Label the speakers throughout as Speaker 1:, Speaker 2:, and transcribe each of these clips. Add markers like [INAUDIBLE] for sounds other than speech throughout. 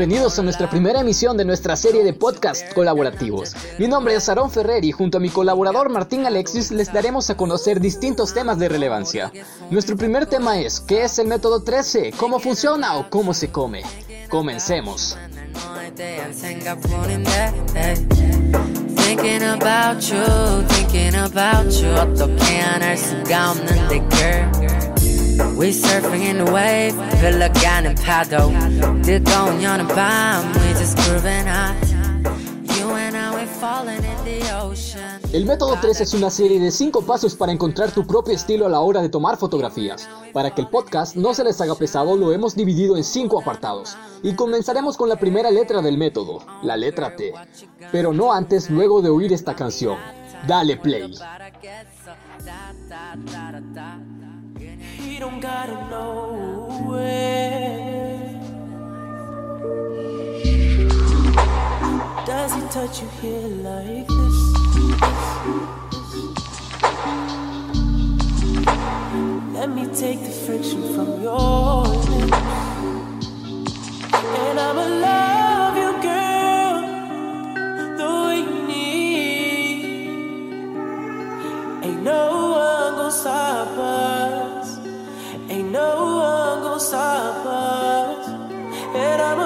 Speaker 1: Bienvenidos a nuestra primera emisión de nuestra serie de podcast colaborativos. Mi nombre es Aaron Ferrer y junto a mi colaborador Martín Alexis les daremos a conocer distintos temas de relevancia. Nuestro primer tema es ¿qué es el método 13? ¿Cómo funciona o cómo se come? Comencemos. Thinking about you, thinking about you 어떻게 안 할 수가 없는데 girl We surfing in the wave, pelagan and on bomb, we just hot. El método 3 es una serie de 5 pasos para encontrar tu propio estilo a la hora de tomar fotografías. Para que el podcast no se les haga pesado, lo hemos dividido en 5 apartados. Y comenzaremos con la primera letra del método, la letra T. Pero no antes luego de oír esta canción. Dale play. Does he touch you here like this? Let me take the friction from your lips. And I'ma love you, girl, you need. Ain't no one gonna stop us. No one gon' gonna stop us, and I'm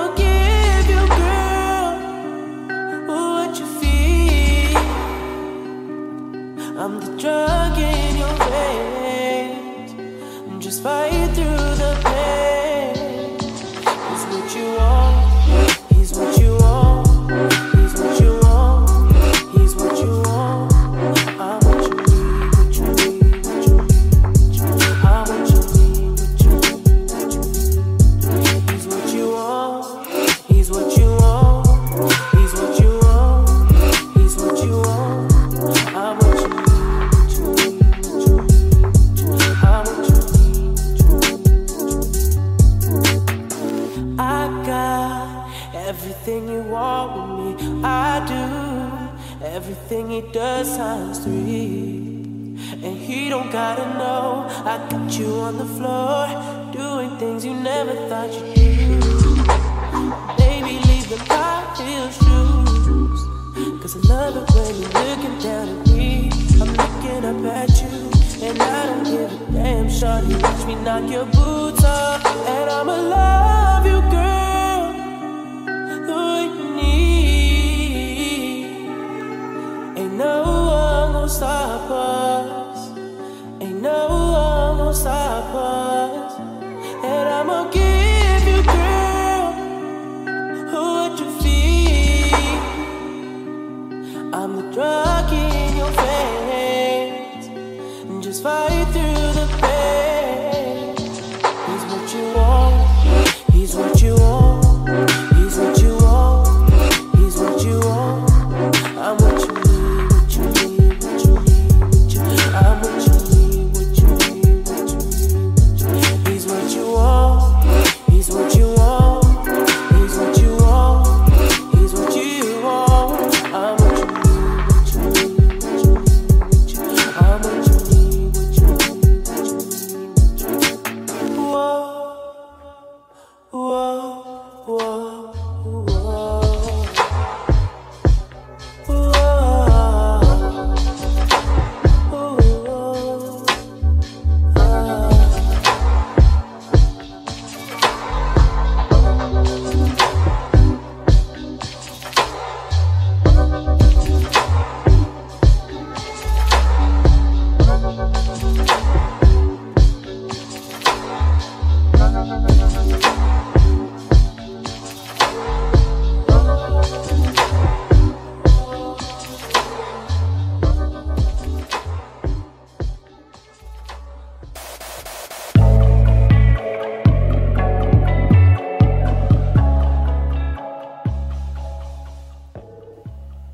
Speaker 1: want with me. I do everything he does times three. And he don't gotta know. I got you on the floor, doing things you never thought you'd do. Baby, leave the high heel shoes. Cause I love it when you're looking down at me. I'm looking up at you. And I don't give a damn, shorty. Watch me knock your boots off. And I'ma love you, girl. Stop us. Ain't no one gonna stop us. And I'ma give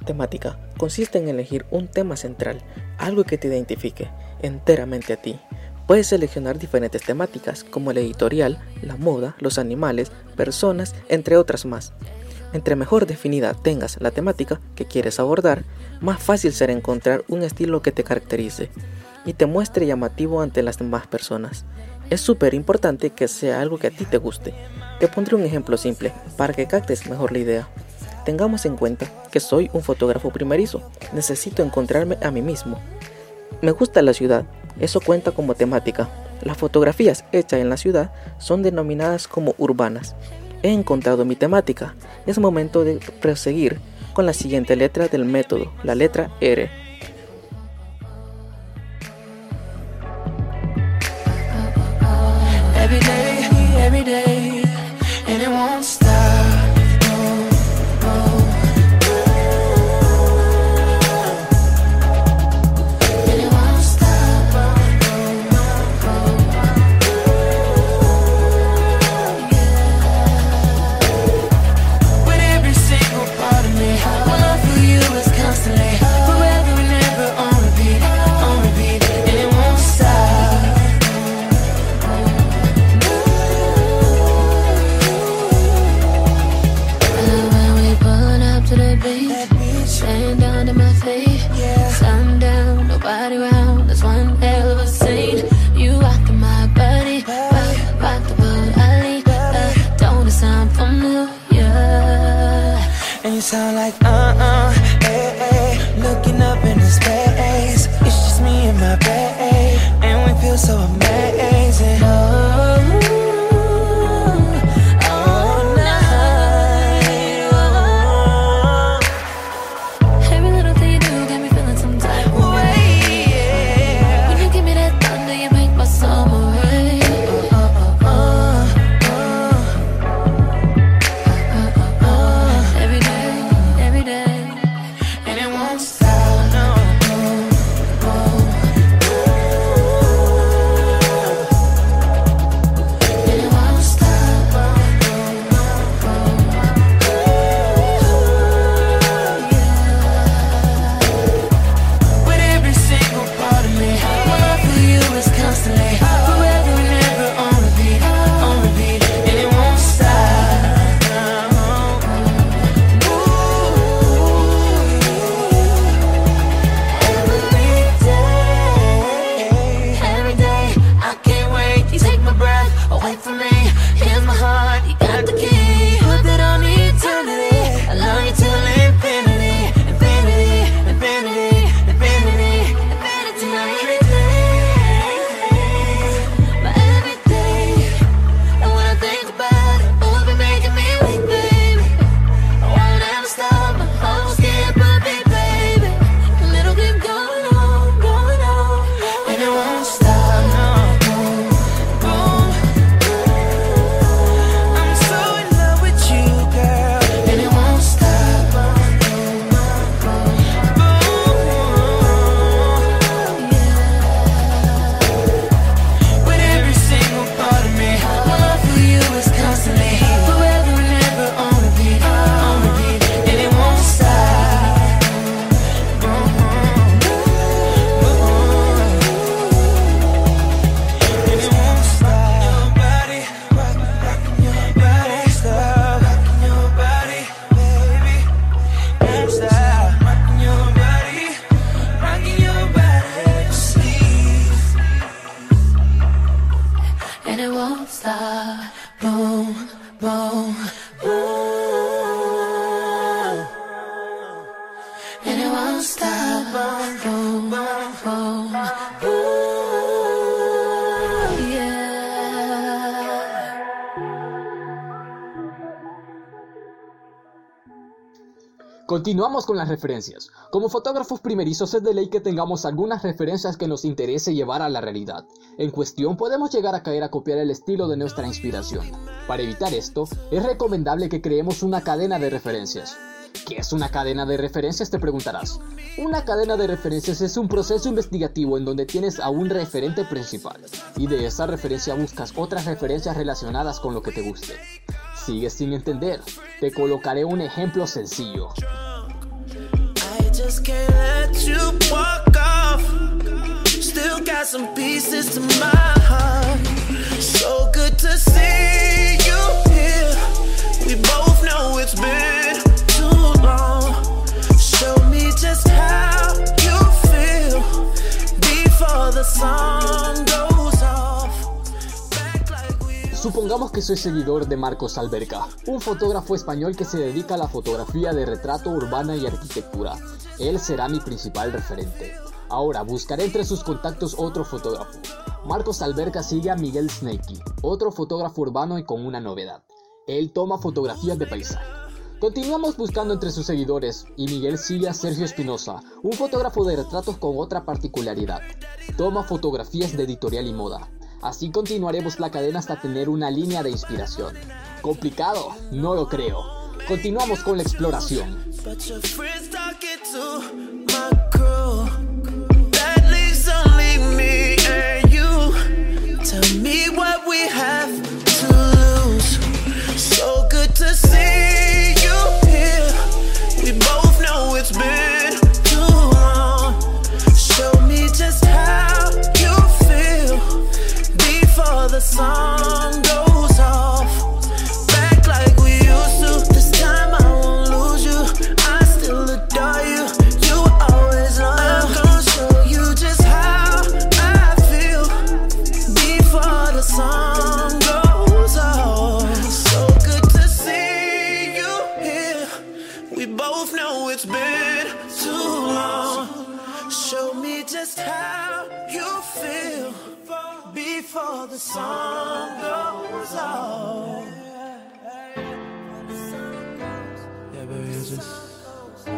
Speaker 2: Temática. Consiste en elegir un tema central, algo que te identifique enteramente a ti. Puedes seleccionar diferentes temáticas como el editorial, la moda, los animales, personas, entre otras más. Entre mejor definida tengas la temática que quieres abordar, más fácil será encontrar un estilo que te caracterice y te muestre llamativo ante las demás personas. Es súper importante que sea algo que a ti te guste. Te pondré un ejemplo simple para que captes mejor la idea. Tengamos en cuenta que soy un fotógrafo primerizo, necesito encontrarme a mí mismo. Me gusta la ciudad, eso cuenta como temática. Las fotografías hechas en la ciudad son denominadas como urbanas. He encontrado mi temática. Es momento de proseguir con la siguiente letra del método, la letra R.
Speaker 3: Continuamos con las referencias. Como fotógrafos primerizos es de ley que tengamos algunas referencias que nos interese llevar a la realidad. En cuestión podemos llegar a caer a copiar el estilo de nuestra inspiración. Para evitar esto, es recomendable que creemos una cadena de referencias. ¿Qué es una cadena de referencias? Te preguntarás. Una cadena de referencias es un proceso investigativo en donde tienes a un referente principal y de esa referencia buscas otras referencias relacionadas con lo que te guste. Sigues sin entender. Te colocaré un ejemplo sencillo.
Speaker 2: Just can't let you walk off. Still got some pieces to my heart. So good to see you here. We both know it's been too long.
Speaker 3: Supongamos que soy seguidor de Marcos Alberca, un fotógrafo español que se dedica a la fotografía de retrato urbana y arquitectura. Él será mi principal referente. Ahora buscaré entre sus contactos otro fotógrafo. Marcos Alberca sigue a Miguel Snakey, otro fotógrafo urbano y con una novedad. Él toma fotografías de paisaje. Continuamos buscando entre sus seguidores y Miguel sigue a Sergio Espinosa, un fotógrafo de retratos con otra particularidad. Toma fotografías de editorial y moda. Así continuaremos la cadena hasta tener una línea de inspiración. ¿Complicado? No lo creo. Continuamos con la exploración.
Speaker 2: Both know it's been too long. Show me just how you feel before the sun goes off.
Speaker 4: Yeah, baby, I just, I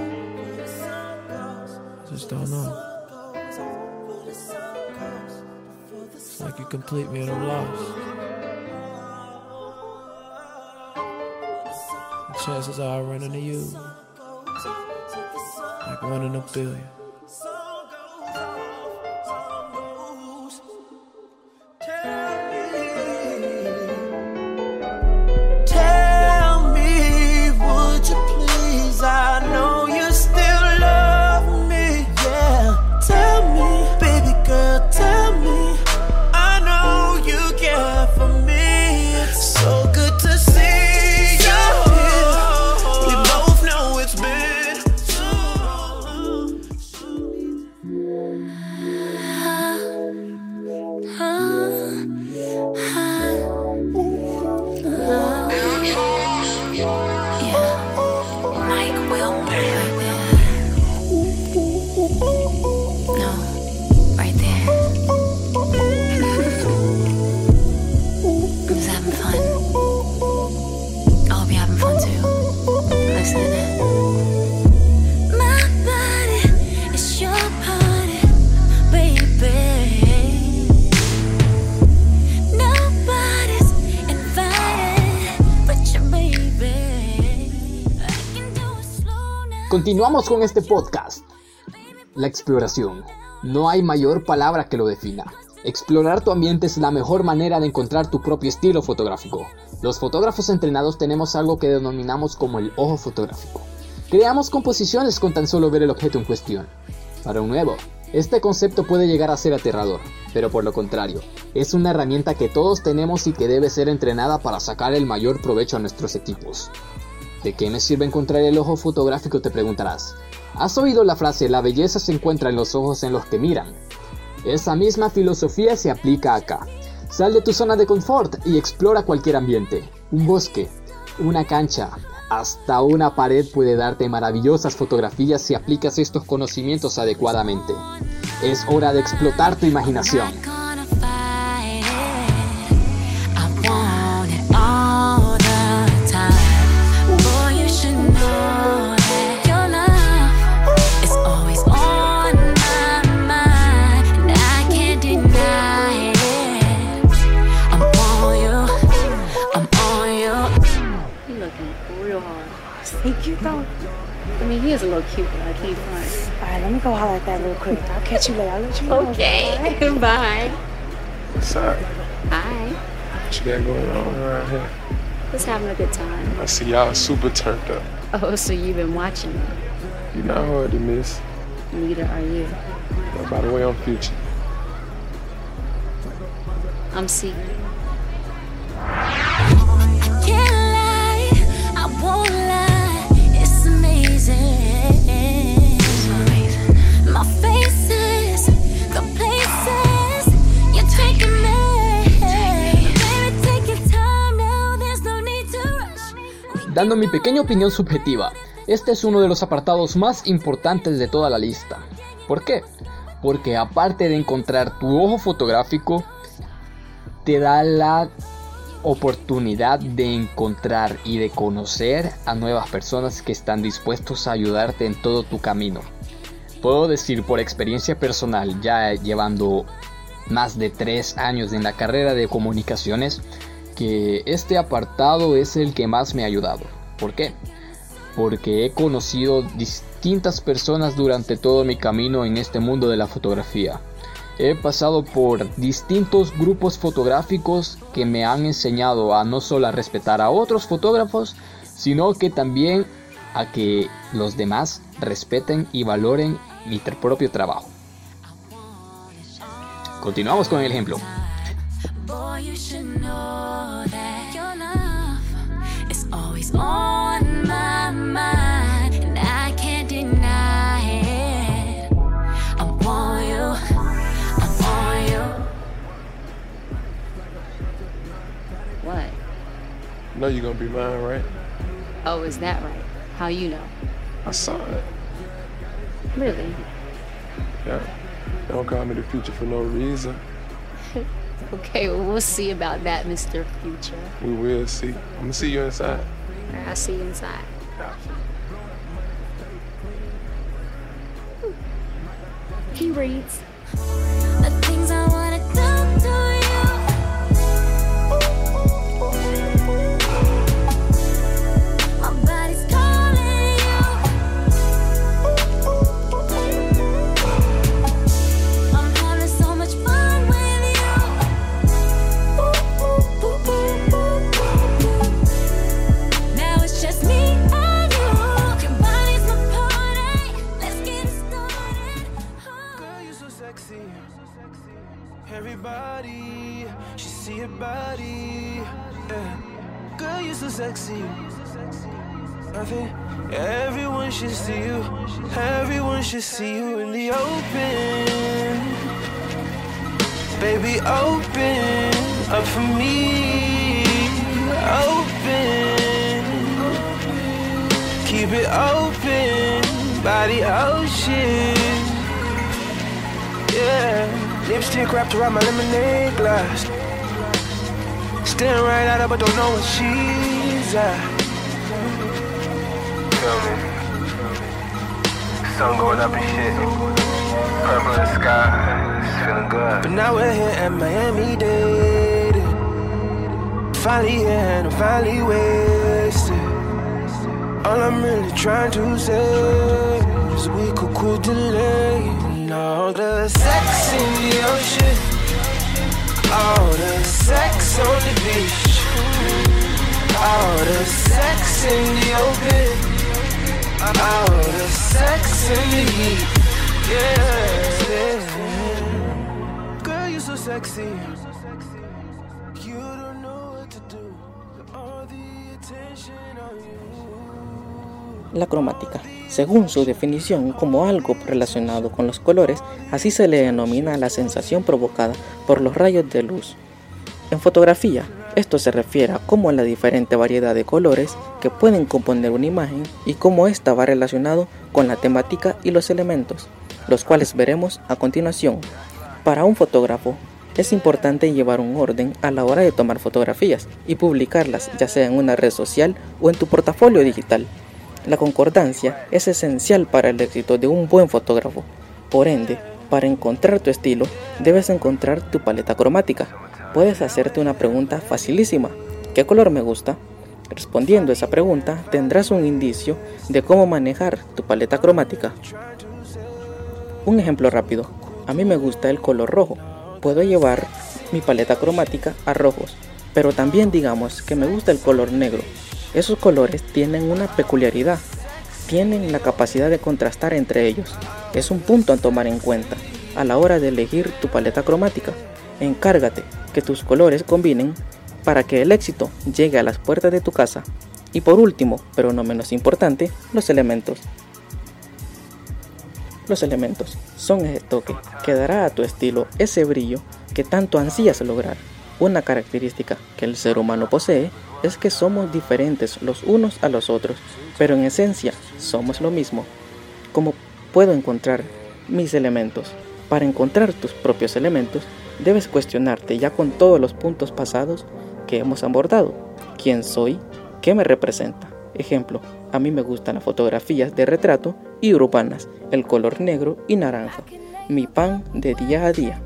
Speaker 4: just don't know. It's like you complete me and I'm lost. Chances are I run into you, one in a billion.
Speaker 3: Continuamos con este podcast. La exploración. No hay mayor palabra que lo defina. Explorar tu ambiente es la mejor manera de encontrar tu propio estilo fotográfico. Los fotógrafos entrenados tenemos algo que denominamos como el ojo fotográfico. Creamos composiciones con tan solo ver el objeto en cuestión. Para un nuevo, este concepto puede llegar a ser aterrador, pero por lo contrario, es una herramienta que todos tenemos y que debe ser entrenada para sacar el mayor provecho a nuestros equipos. ¿De qué me sirve encontrar el ojo fotográfico? Te preguntarás. ¿Has oído la frase la belleza se encuentra en los ojos en los que miran? Esa misma filosofía se aplica acá. Sal de tu zona de confort y explora cualquier ambiente. Un bosque, una cancha, hasta una pared puede darte maravillosas fotografías si aplicas estos conocimientos adecuadamente. Es hora de explotar tu imaginación.
Speaker 5: Mean, he is a little cute, but I can't front. All right, let me go holler at that real quick. I'll catch you later. I'll let you know.
Speaker 6: Okay.
Speaker 5: Bye. [LAUGHS] Bye.
Speaker 7: What's up?
Speaker 5: Hi.
Speaker 7: What you got going on around here?
Speaker 5: Just having a good time.
Speaker 7: I see y'all super turned up.
Speaker 5: Oh, so you've been watching me.
Speaker 7: You're not hard to miss.
Speaker 4: Neither are you.
Speaker 7: Uh, by the way, I'm Future.
Speaker 4: I'm C.
Speaker 3: Dando mi pequeña opinión subjetiva, este es uno de los apartados más importantes de toda la lista. ¿Por qué? Porque aparte de encontrar tu ojo fotográfico, te da la oportunidad de encontrar y de conocer a nuevas personas que están dispuestos a ayudarte en todo tu camino. Puedo decir por experiencia personal, ya llevando más de tres años en la carrera de comunicaciones, que este apartado es el que más me ha ayudado. ¿Por qué? Porque he conocido distintas personas durante todo mi camino en este mundo de la fotografía. He pasado por distintos grupos fotográficos que me han enseñado a no solo a respetar a otros fotógrafos, sino que también a que los demás respeten y valoren mi propio trabajo. Continuamos con el ejemplo.
Speaker 5: Boy, you should know that your love is always on my mind, and I can't deny it. I'm on you, I'm on you.
Speaker 4: What?
Speaker 7: You know you're gonna be mine, right?
Speaker 4: Oh, is that right? How you know?
Speaker 7: I saw it.
Speaker 4: Really?
Speaker 7: Yeah. Don't call me the future for no reason. [LAUGHS] [LAUGHS]
Speaker 4: Okay, well, we'll see about that, Mr. Future.
Speaker 7: We will see. I'm gonna see you inside.
Speaker 4: I'll see you inside. He reads.
Speaker 2: Everyone should see you. Everyone should see you in the open. Baby, open up for me. Open. Keep it open by the ocean. Yeah. Lipstick wrapped around my lemonade glass. Staring right at her, but don't know what she's at.
Speaker 8: Me? Sun going up and shit. Purple in the sky. It's feeling good.
Speaker 2: But now we're here at Miami dating. Finally here and I'm finally wasted. All I'm really trying to say is we could quit delaying all the sex in the ocean, all the sex on the beach, all the sex in the open,
Speaker 9: La cromática, según su definición como algo relacionado con los colores, así se le denomina la sensación provocada por los rayos de luz. En fotografía, esto se refiere a cómo la diferente variedad de colores que pueden componer una imagen y cómo ésta va relacionado con la temática y los elementos, los cuales veremos a continuación. Para un fotógrafo, es importante llevar un orden a la hora de tomar fotografías y publicarlas, ya sea en una red social o en tu portafolio digital. La concordancia es esencial para el éxito de un buen fotógrafo. Por ende, para encontrar tu estilo, debes encontrar tu paleta cromática. Puedes hacerte una pregunta facilísima. ¿Qué color me gusta? Respondiendo esa pregunta, tendrás un indicio de cómo manejar tu paleta cromática. Un ejemplo rápido. A mí me gusta el color rojo. Puedo llevar mi paleta cromática a rojos, pero también digamos que me gusta el color negro. Esos colores tienen una peculiaridad. tienen la capacidad de contrastar entre ellos. Es un punto a tomar en cuenta a la hora de elegir tu paleta cromática. Encárgate que tus colores combinen para que el éxito llegue a las puertas de tu casa. Y por último, pero no menos importante, los elementos. Los elementos son ese toque que dará a tu estilo ese brillo que tanto ansías lograr. Una característica que el ser humano posee es que somos diferentes los unos a los otros, pero en esencia somos lo mismo. ¿Cómo puedo encontrar mis elementos? Para encontrar tus propios elementos, debes cuestionarte ya con todos los puntos pasados que hemos abordado. ¿Quién soy? ¿Qué me representa? Ejemplo, a mí me gustan las fotografías de retrato y urbanas, el color negro y naranja, mi pan de día a día.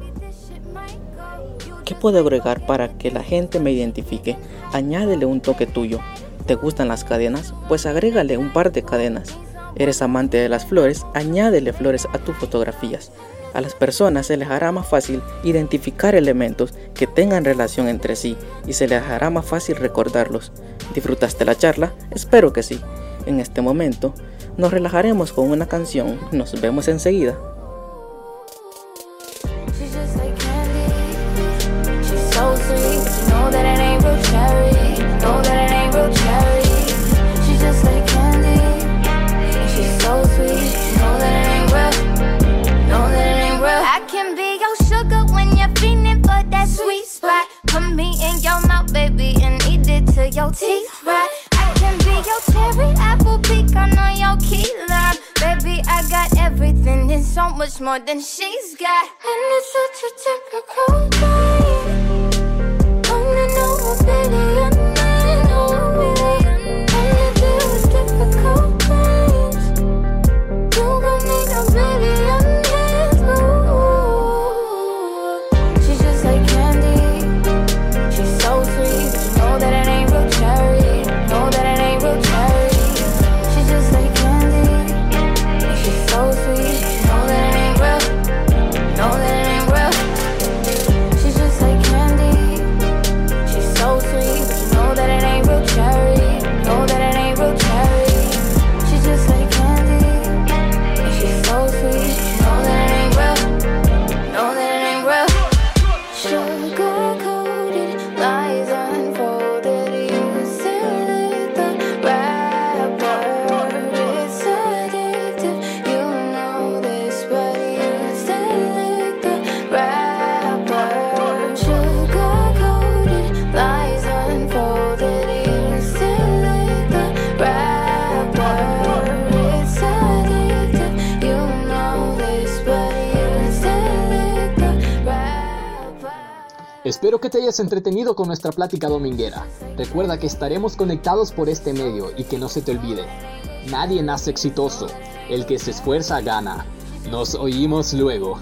Speaker 9: ¿Qué puedo agregar para que la gente me identifique? Añádele un toque tuyo. ¿Te gustan las cadenas? Pues agrégale un par de cadenas. ¿Eres amante de las flores? Añádele flores a tus fotografías. A las personas se les hará más fácil identificar elementos que tengan relación entre sí y se les hará más fácil recordarlos. ¿Disfrutaste la charla? Espero que sí. En este momento nos relajaremos con una canción. Nos vemos enseguida.
Speaker 10: That ain't more than she's got. And it's such a typical day.
Speaker 3: Espero que te hayas entretenido con nuestra plática dominguera. Recuerda que estaremos conectados por este medio y que no se te olvide, nadie nace exitoso, el que se esfuerza gana. Nos oímos luego.